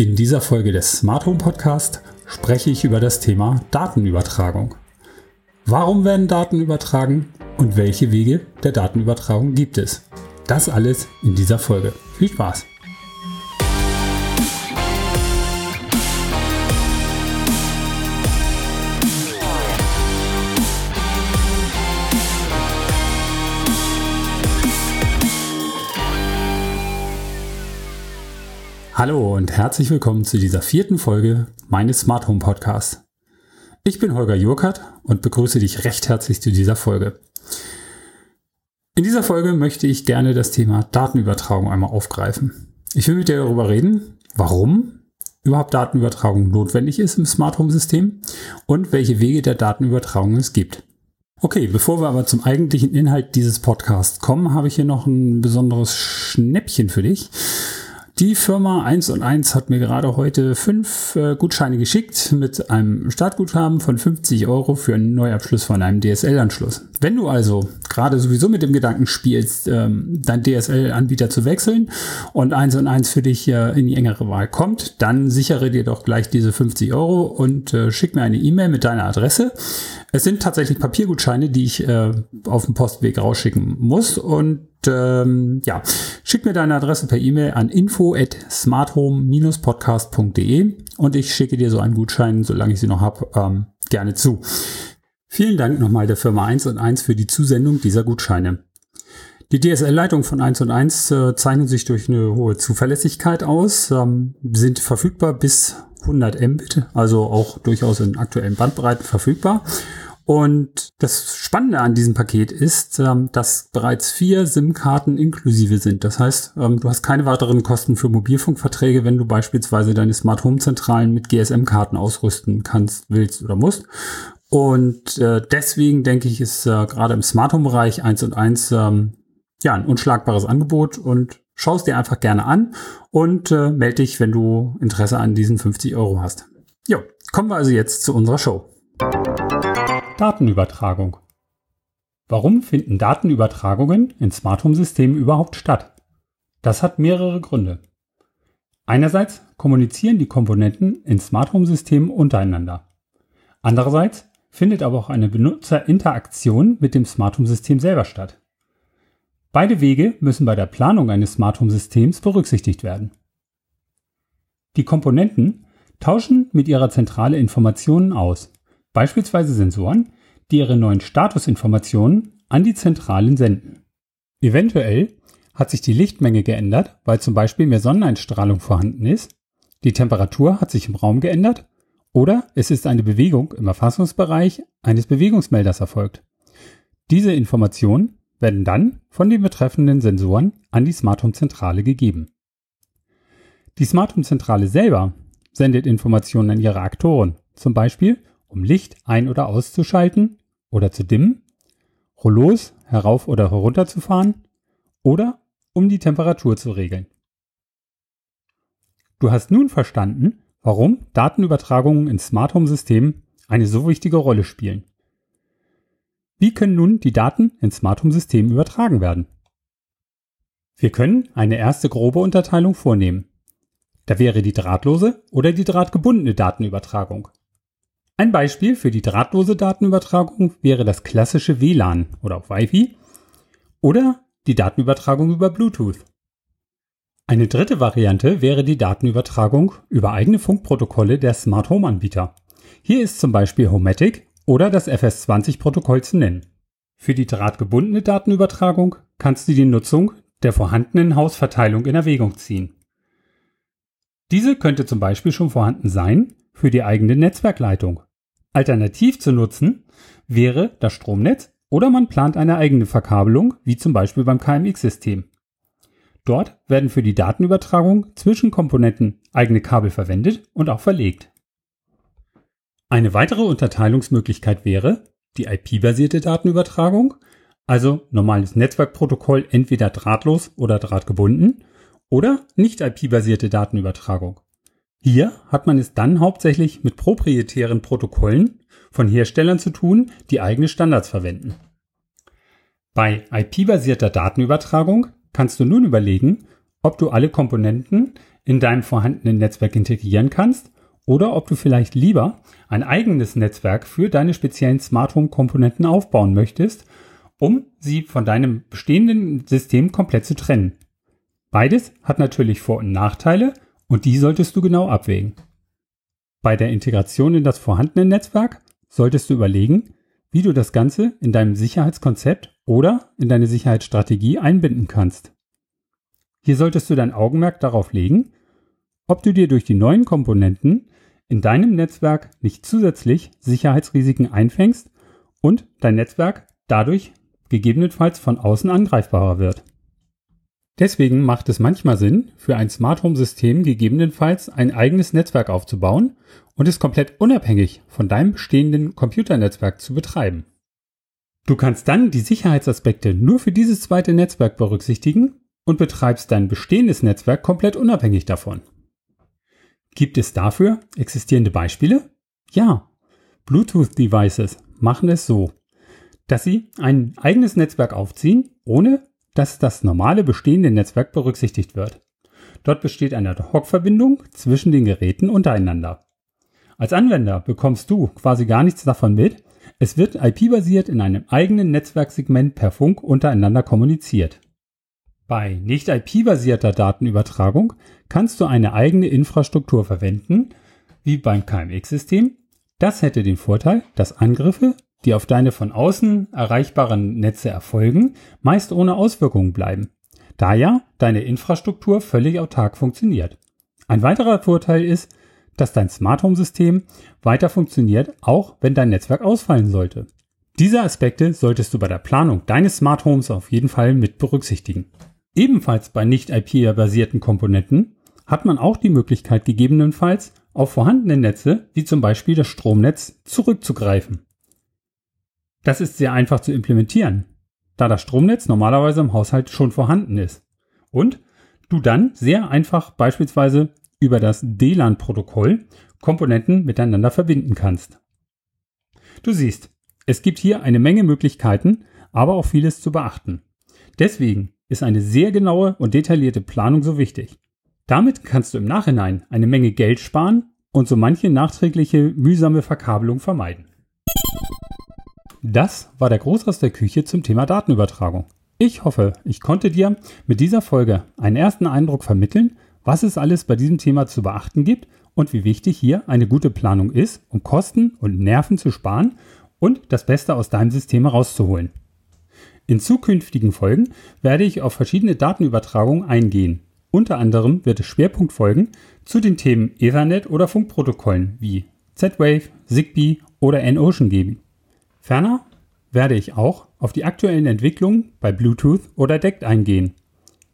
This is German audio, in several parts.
In dieser Folge des Smart Home Podcast spreche ich über das Thema Datenübertragung. Warum werden Daten übertragen und welche Wege der Datenübertragung gibt es? Das alles in dieser Folge. Viel Spaß! Hallo und herzlich willkommen zu dieser vierten Folge meines Smart Home Podcasts. Ich bin Holger Jurkert und begrüße dich recht herzlich zu dieser Folge. In dieser Folge möchte ich gerne das Thema Datenübertragung einmal aufgreifen. Ich will mit dir darüber reden, warum überhaupt Datenübertragung notwendig ist im Smart Home System und welche Wege der Datenübertragung es gibt. Okay, bevor wir aber zum eigentlichen Inhalt dieses Podcasts kommen, habe ich hier noch ein besonderes Schnäppchen für dich. Die Firma 1 und 1 hat mir gerade heute fünf äh, Gutscheine geschickt mit einem Startguthaben von 50 Euro für einen Neuabschluss von einem DSL-Anschluss. Wenn du also gerade sowieso mit dem Gedanken spielst, ähm, dein DSL-Anbieter zu wechseln und 1 und 1 für dich äh, in die engere Wahl kommt, dann sichere dir doch gleich diese 50 Euro und äh, schick mir eine E-Mail mit deiner Adresse. Es sind tatsächlich Papiergutscheine, die ich äh, auf dem Postweg rausschicken muss und ähm, ja, schick mir deine Adresse per E-Mail an info at smarthome-podcast.de und ich schicke dir so einen Gutschein, solange ich sie noch habe, ähm, gerne zu. Vielen Dank nochmal der Firma 1 und 1 für die Zusendung dieser Gutscheine. Die DSL-Leitungen von 1 und 1 äh, zeichnen sich durch eine hohe Zuverlässigkeit aus, ähm, sind verfügbar bis 100 Mbit, also auch durchaus in aktuellen Bandbreiten verfügbar und das Spannende an diesem Paket ist, ähm, dass bereits vier SIM-Karten inklusive sind. Das heißt, ähm, du hast keine weiteren Kosten für Mobilfunkverträge, wenn du beispielsweise deine Smart Home Zentralen mit GSM-Karten ausrüsten kannst, willst oder musst. Und äh, deswegen denke ich, ist äh, gerade im Smart Home Bereich 1 und 1 ähm, ja ein unschlagbares Angebot und schau es dir einfach gerne an und äh, melde dich, wenn du Interesse an diesen 50 Euro hast. Jo, kommen wir also jetzt zu unserer Show. Datenübertragung. Warum finden Datenübertragungen in Smart Home Systemen überhaupt statt? Das hat mehrere Gründe. Einerseits kommunizieren die Komponenten in Smart Home Systemen untereinander. Andererseits findet aber auch eine Benutzerinteraktion mit dem Smart Home System selber statt. Beide Wege müssen bei der Planung eines Smart Home Systems berücksichtigt werden. Die Komponenten tauschen mit ihrer Zentrale Informationen aus. Beispielsweise Sensoren, die ihre neuen Statusinformationen an die Zentralen senden. Eventuell hat sich die Lichtmenge geändert, weil zum Beispiel mehr Sonneneinstrahlung vorhanden ist, die Temperatur hat sich im Raum geändert oder es ist eine Bewegung im Erfassungsbereich eines Bewegungsmelders erfolgt. Diese Informationen werden dann von den betreffenden Sensoren an die Smart Home Zentrale gegeben. Die Smart Home Zentrale selber sendet Informationen an ihre Aktoren, zum Beispiel um Licht ein- oder auszuschalten oder zu dimmen, Rollos herauf oder herunterzufahren oder um die Temperatur zu regeln. Du hast nun verstanden, warum Datenübertragungen in Smart Home Systemen eine so wichtige Rolle spielen. Wie können nun die Daten in Smart Home Systemen übertragen werden? Wir können eine erste grobe Unterteilung vornehmen. Da wäre die drahtlose oder die drahtgebundene Datenübertragung. Ein Beispiel für die drahtlose Datenübertragung wäre das klassische WLAN oder auch Wi-Fi oder die Datenübertragung über Bluetooth. Eine dritte Variante wäre die Datenübertragung über eigene Funkprotokolle der Smart Home Anbieter. Hier ist zum Beispiel Homatic oder das FS20-Protokoll zu nennen. Für die drahtgebundene Datenübertragung kannst du die Nutzung der vorhandenen Hausverteilung in Erwägung ziehen. Diese könnte zum Beispiel schon vorhanden sein für die eigene Netzwerkleitung. Alternativ zu nutzen wäre das Stromnetz oder man plant eine eigene Verkabelung, wie zum Beispiel beim KMX-System. Dort werden für die Datenübertragung zwischen Komponenten eigene Kabel verwendet und auch verlegt. Eine weitere Unterteilungsmöglichkeit wäre die IP-basierte Datenübertragung, also normales Netzwerkprotokoll entweder drahtlos oder drahtgebunden oder nicht IP-basierte Datenübertragung. Hier hat man es dann hauptsächlich mit proprietären Protokollen von Herstellern zu tun, die eigene Standards verwenden. Bei IP-basierter Datenübertragung kannst du nun überlegen, ob du alle Komponenten in deinem vorhandenen Netzwerk integrieren kannst oder ob du vielleicht lieber ein eigenes Netzwerk für deine speziellen Smart Home Komponenten aufbauen möchtest, um sie von deinem bestehenden System komplett zu trennen. Beides hat natürlich Vor- und Nachteile und die solltest du genau abwägen. Bei der Integration in das vorhandene Netzwerk solltest du überlegen, wie du das Ganze in deinem Sicherheitskonzept oder in deine Sicherheitsstrategie einbinden kannst. Hier solltest du dein Augenmerk darauf legen, ob du dir durch die neuen Komponenten in deinem Netzwerk nicht zusätzlich Sicherheitsrisiken einfängst und dein Netzwerk dadurch gegebenenfalls von außen angreifbarer wird. Deswegen macht es manchmal Sinn, für ein Smart Home System gegebenenfalls ein eigenes Netzwerk aufzubauen und es komplett unabhängig von deinem bestehenden Computernetzwerk zu betreiben. Du kannst dann die Sicherheitsaspekte nur für dieses zweite Netzwerk berücksichtigen und betreibst dein bestehendes Netzwerk komplett unabhängig davon. Gibt es dafür existierende Beispiele? Ja. Bluetooth-Devices machen es so, dass sie ein eigenes Netzwerk aufziehen, ohne dass das normale bestehende Netzwerk berücksichtigt wird. Dort besteht eine Ad-Hoc-Verbindung zwischen den Geräten untereinander. Als Anwender bekommst du quasi gar nichts davon mit. Es wird IP-basiert in einem eigenen Netzwerksegment per Funk untereinander kommuniziert. Bei nicht IP-basierter Datenübertragung kannst du eine eigene Infrastruktur verwenden, wie beim KMX-System. Das hätte den Vorteil, dass Angriffe, die auf deine von außen erreichbaren Netze erfolgen, meist ohne Auswirkungen bleiben, da ja deine Infrastruktur völlig autark funktioniert. Ein weiterer Vorteil ist, dass dein Smart Home System weiter funktioniert, auch wenn dein Netzwerk ausfallen sollte. Diese Aspekte solltest du bei der Planung deines Smart Homes auf jeden Fall mit berücksichtigen. Ebenfalls bei nicht IP-basierten Komponenten hat man auch die Möglichkeit gegebenenfalls auf vorhandene Netze, wie zum Beispiel das Stromnetz, zurückzugreifen. Das ist sehr einfach zu implementieren, da das Stromnetz normalerweise im Haushalt schon vorhanden ist. Und du dann sehr einfach beispielsweise über das DLAN-Protokoll Komponenten miteinander verbinden kannst. Du siehst, es gibt hier eine Menge Möglichkeiten, aber auch vieles zu beachten. Deswegen ist eine sehr genaue und detaillierte Planung so wichtig. Damit kannst du im Nachhinein eine Menge Geld sparen und so manche nachträgliche mühsame Verkabelung vermeiden. Das war der Groß aus der Küche zum Thema Datenübertragung. Ich hoffe, ich konnte dir mit dieser Folge einen ersten Eindruck vermitteln, was es alles bei diesem Thema zu beachten gibt und wie wichtig hier eine gute Planung ist, um Kosten und Nerven zu sparen und das Beste aus deinem System herauszuholen. In zukünftigen Folgen werde ich auf verschiedene Datenübertragungen eingehen. Unter anderem wird es Schwerpunktfolgen zu den Themen Ethernet oder Funkprotokollen wie Z-Wave, Zigbee oder N-Ocean geben. Ferner werde ich auch auf die aktuellen Entwicklungen bei Bluetooth oder DECT eingehen.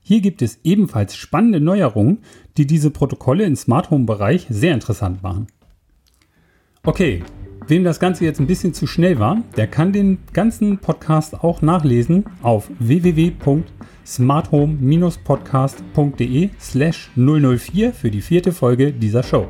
Hier gibt es ebenfalls spannende Neuerungen, die diese Protokolle im Smart Home Bereich sehr interessant machen. Okay, Wem das Ganze jetzt ein bisschen zu schnell war, der kann den ganzen Podcast auch nachlesen auf www.smarthome-podcast.de slash 004 für die vierte Folge dieser Show.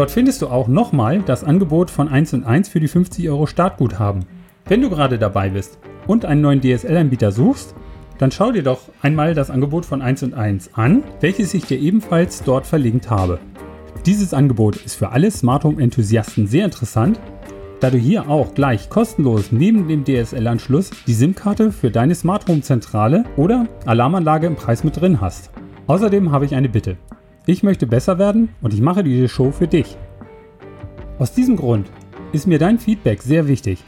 Dort findest du auch nochmal das Angebot von 1 und 1 für die 50 Euro Startguthaben. Wenn du gerade dabei bist und einen neuen DSL-Anbieter suchst, dann schau dir doch einmal das Angebot von 1 und 1 an, welches ich dir ebenfalls dort verlinkt habe. Dieses Angebot ist für alle Smart Home Enthusiasten sehr interessant, da du hier auch gleich kostenlos neben dem DSL-Anschluss die SIM-Karte für deine Smart Home Zentrale oder Alarmanlage im Preis mit drin hast. Außerdem habe ich eine Bitte. Ich möchte besser werden und ich mache diese Show für dich. Aus diesem Grund ist mir dein Feedback sehr wichtig.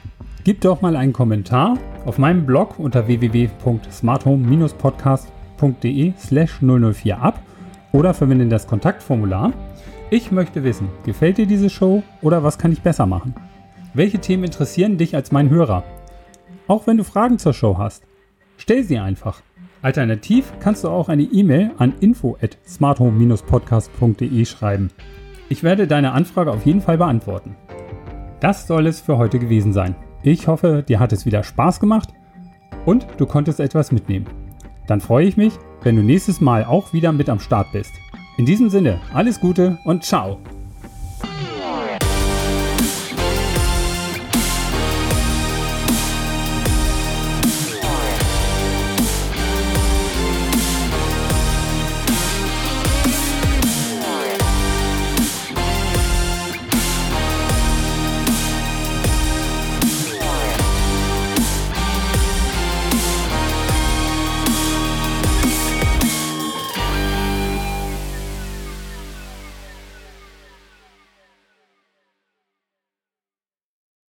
Gib doch mal einen Kommentar auf meinem Blog unter www.smarthome-podcast.de slash 004 ab oder verwende das Kontaktformular ich möchte wissen, gefällt dir diese Show oder was kann ich besser machen? Welche Themen interessieren dich als mein Hörer? Auch wenn du Fragen zur Show hast, stell sie einfach. Alternativ kannst du auch eine E-Mail an info at smarthome-podcast.de schreiben. Ich werde deine Anfrage auf jeden Fall beantworten. Das soll es für heute gewesen sein. Ich hoffe, dir hat es wieder Spaß gemacht und du konntest etwas mitnehmen. Dann freue ich mich, wenn du nächstes Mal auch wieder mit am Start bist. In diesem Sinne, alles Gute und ciao.